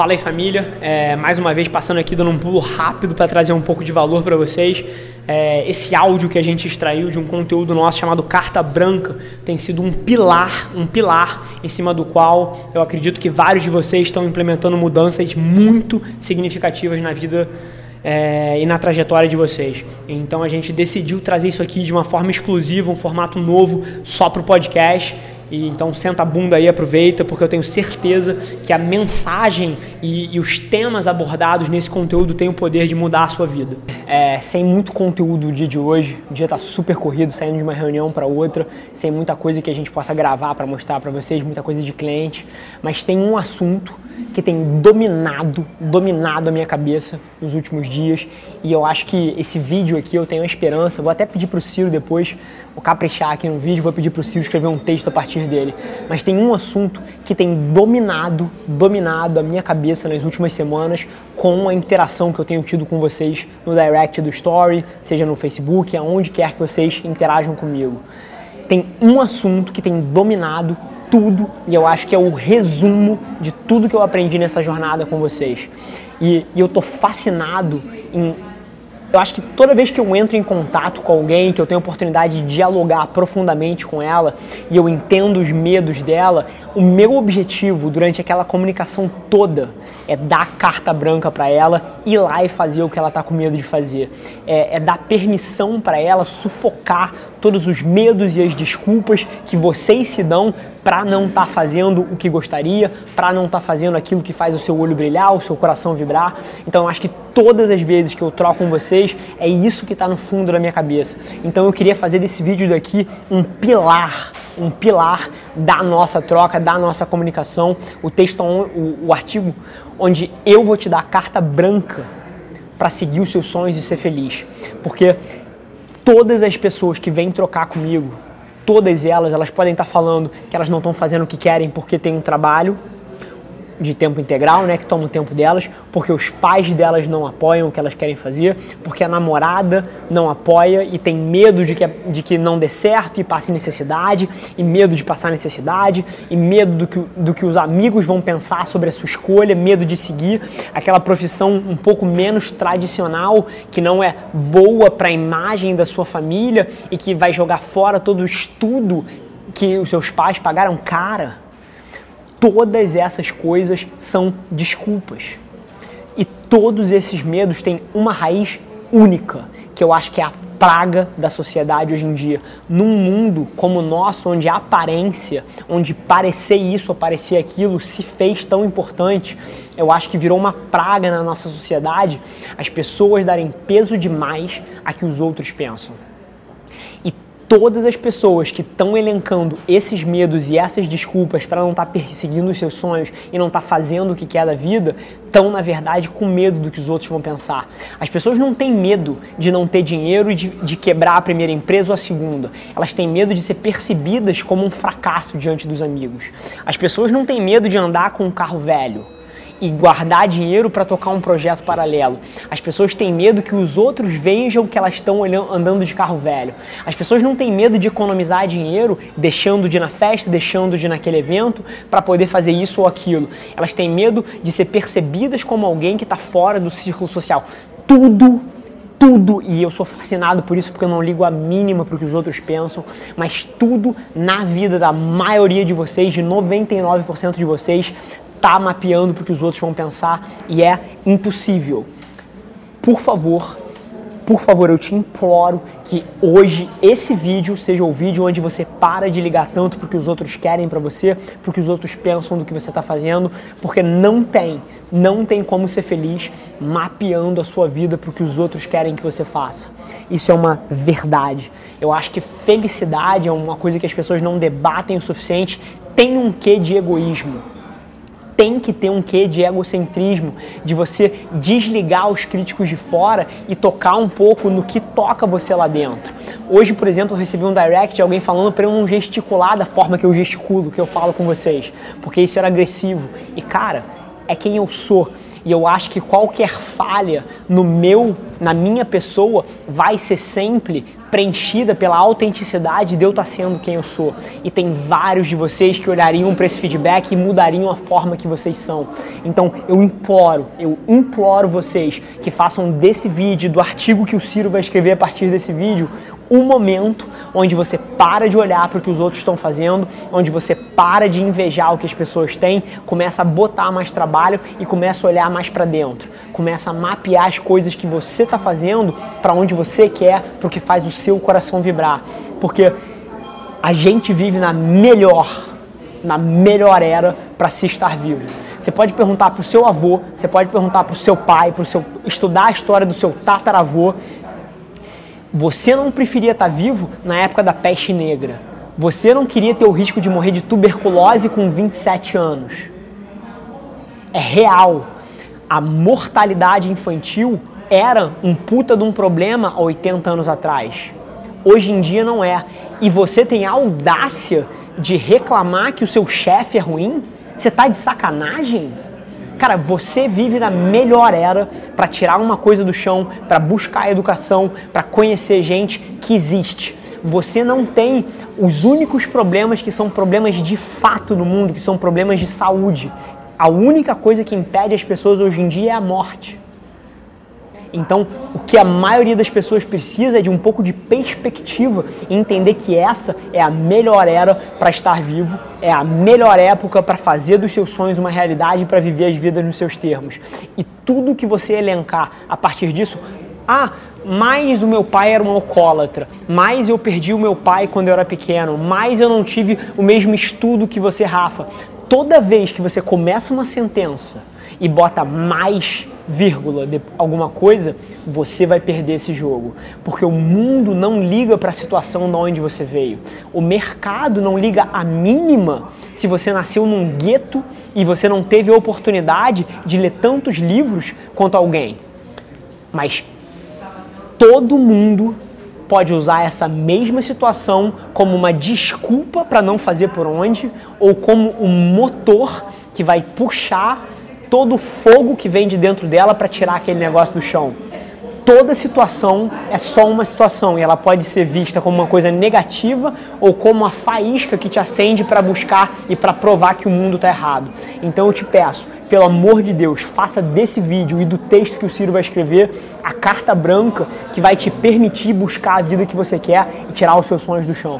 Fala aí família, é, mais uma vez passando aqui dando um pulo rápido para trazer um pouco de valor para vocês. É, esse áudio que a gente extraiu de um conteúdo nosso chamado Carta Branca tem sido um pilar, um pilar em cima do qual eu acredito que vários de vocês estão implementando mudanças muito significativas na vida é, e na trajetória de vocês. Então a gente decidiu trazer isso aqui de uma forma exclusiva, um formato novo só para o podcast. E, então senta a bunda aí, aproveita, porque eu tenho certeza que a mensagem e, e os temas abordados nesse conteúdo têm o poder de mudar a sua vida. É, sem muito conteúdo o dia de hoje, o dia está super corrido, saindo de uma reunião para outra, sem muita coisa que a gente possa gravar para mostrar para vocês, muita coisa de cliente, mas tem um assunto que tem dominado, dominado a minha cabeça nos últimos dias. E eu acho que esse vídeo aqui eu tenho a esperança. Vou até pedir para o Ciro depois, vou caprichar aqui no vídeo, vou pedir para o Ciro escrever um texto a partir dele. Mas tem um assunto que tem dominado, dominado a minha cabeça nas últimas semanas com a interação que eu tenho tido com vocês no direct do Story, seja no Facebook, aonde quer que vocês interajam comigo. Tem um assunto que tem dominado tudo e eu acho que é o resumo de tudo que eu aprendi nessa jornada com vocês. E, e eu tô fascinado em eu acho que toda vez que eu entro em contato com alguém, que eu tenho a oportunidade de dialogar profundamente com ela e eu entendo os medos dela, o meu objetivo durante aquela comunicação toda é dar carta branca para ela, ir lá e fazer o que ela está com medo de fazer. É, é dar permissão para ela sufocar todos os medos e as desculpas que vocês se dão para não estar tá fazendo o que gostaria, para não estar tá fazendo aquilo que faz o seu olho brilhar, o seu coração vibrar. Então eu acho que todas as vezes que eu troco com vocês, é isso que está no fundo da minha cabeça. Então eu queria fazer desse vídeo daqui um pilar, um pilar da nossa troca, da nossa comunicação. O texto, o, o artigo onde eu vou te dar carta branca para seguir os seus sonhos e ser feliz. Porque todas as pessoas que vêm trocar comigo, todas elas, elas podem estar falando que elas não estão fazendo o que querem porque tem um trabalho de tempo integral, né, que toma o tempo delas, porque os pais delas não apoiam o que elas querem fazer, porque a namorada não apoia e tem medo de que, de que não dê certo e passe necessidade, e medo de passar necessidade, e medo do que, do que os amigos vão pensar sobre a sua escolha, medo de seguir aquela profissão um pouco menos tradicional, que não é boa para a imagem da sua família e que vai jogar fora todo o estudo que os seus pais pagaram. Cara Todas essas coisas são desculpas. E todos esses medos têm uma raiz única, que eu acho que é a praga da sociedade hoje em dia. Num mundo como o nosso, onde a aparência, onde parecer isso ou parecer aquilo se fez tão importante, eu acho que virou uma praga na nossa sociedade as pessoas darem peso demais a que os outros pensam todas as pessoas que estão elencando esses medos e essas desculpas para não estar tá perseguindo os seus sonhos e não estar tá fazendo o que quer da vida, estão, na verdade, com medo do que os outros vão pensar. As pessoas não têm medo de não ter dinheiro e de, de quebrar a primeira empresa ou a segunda. Elas têm medo de ser percebidas como um fracasso diante dos amigos. As pessoas não têm medo de andar com um carro velho e guardar dinheiro para tocar um projeto paralelo. As pessoas têm medo que os outros vejam que elas estão andando de carro velho. As pessoas não têm medo de economizar dinheiro, deixando de ir na festa, deixando de ir naquele evento para poder fazer isso ou aquilo. Elas têm medo de ser percebidas como alguém que está fora do círculo social. Tudo tudo, e eu sou fascinado por isso porque eu não ligo a mínima para o que os outros pensam, mas tudo na vida da maioria de vocês, de 99% de vocês, tá mapeando para o que os outros vão pensar e é impossível. Por favor, por favor, eu te imploro que hoje esse vídeo seja o vídeo onde você para de ligar tanto para o que os outros querem para você, para o que os outros pensam do que você está fazendo, porque não tem, não tem como ser feliz mapeando a sua vida para o que os outros querem que você faça. Isso é uma verdade. Eu acho que felicidade é uma coisa que as pessoas não debatem o suficiente, tem um quê de egoísmo tem que ter um quê de egocentrismo, de você desligar os críticos de fora e tocar um pouco no que toca você lá dentro. Hoje, por exemplo, eu recebi um direct de alguém falando para eu não gesticular da forma que eu gesticulo, que eu falo com vocês, porque isso era agressivo. E cara, é quem eu sou. E eu acho que qualquer falha no meu, na minha pessoa, vai ser sempre preenchida pela autenticidade de eu estar sendo quem eu sou. E tem vários de vocês que olhariam para esse feedback e mudariam a forma que vocês são. Então eu imploro, eu imploro vocês que façam desse vídeo, do artigo que o Ciro vai escrever a partir desse vídeo, um momento onde você para de olhar para o que os outros estão fazendo, onde você para de invejar o que as pessoas têm, começa a botar mais trabalho e começa a olhar mais para dentro, começa a mapear as coisas que você está fazendo para onde você quer, para o que faz o seu coração vibrar, porque a gente vive na melhor, na melhor era para se estar vivo. Você pode perguntar para o seu avô, você pode perguntar para o seu pai, para o seu estudar a história do seu tataravô, você não preferia estar vivo na época da peste negra. Você não queria ter o risco de morrer de tuberculose com 27 anos. É real. A mortalidade infantil era um puta de um problema há 80 anos atrás. Hoje em dia não é. E você tem a audácia de reclamar que o seu chefe é ruim? Você tá de sacanagem? Cara, você vive na melhor era para tirar uma coisa do chão, para buscar educação, para conhecer gente que existe. Você não tem os únicos problemas que são problemas de fato no mundo, que são problemas de saúde. A única coisa que impede as pessoas hoje em dia é a morte. Então, o que a maioria das pessoas precisa é de um pouco de perspectiva e entender que essa é a melhor era para estar vivo, é a melhor época para fazer dos seus sonhos uma realidade, para viver as vidas nos seus termos. E tudo que você elencar a partir disso, ah, mais o meu pai era um alcoólatra, mais eu perdi o meu pai quando eu era pequeno, mais eu não tive o mesmo estudo que você, Rafa. Toda vez que você começa uma sentença e bota mais vírgula de alguma coisa, você vai perder esse jogo. Porque o mundo não liga para a situação de onde você veio. O mercado não liga a mínima se você nasceu num gueto e você não teve a oportunidade de ler tantos livros quanto alguém. Mas todo mundo pode usar essa mesma situação como uma desculpa para não fazer por onde ou como um motor que vai puxar todo o fogo que vem de dentro dela para tirar aquele negócio do chão. Toda situação é só uma situação e ela pode ser vista como uma coisa negativa ou como uma faísca que te acende para buscar e para provar que o mundo está errado. Então eu te peço, pelo amor de Deus, faça desse vídeo e do texto que o Ciro vai escrever a carta branca que vai te permitir buscar a vida que você quer e tirar os seus sonhos do chão.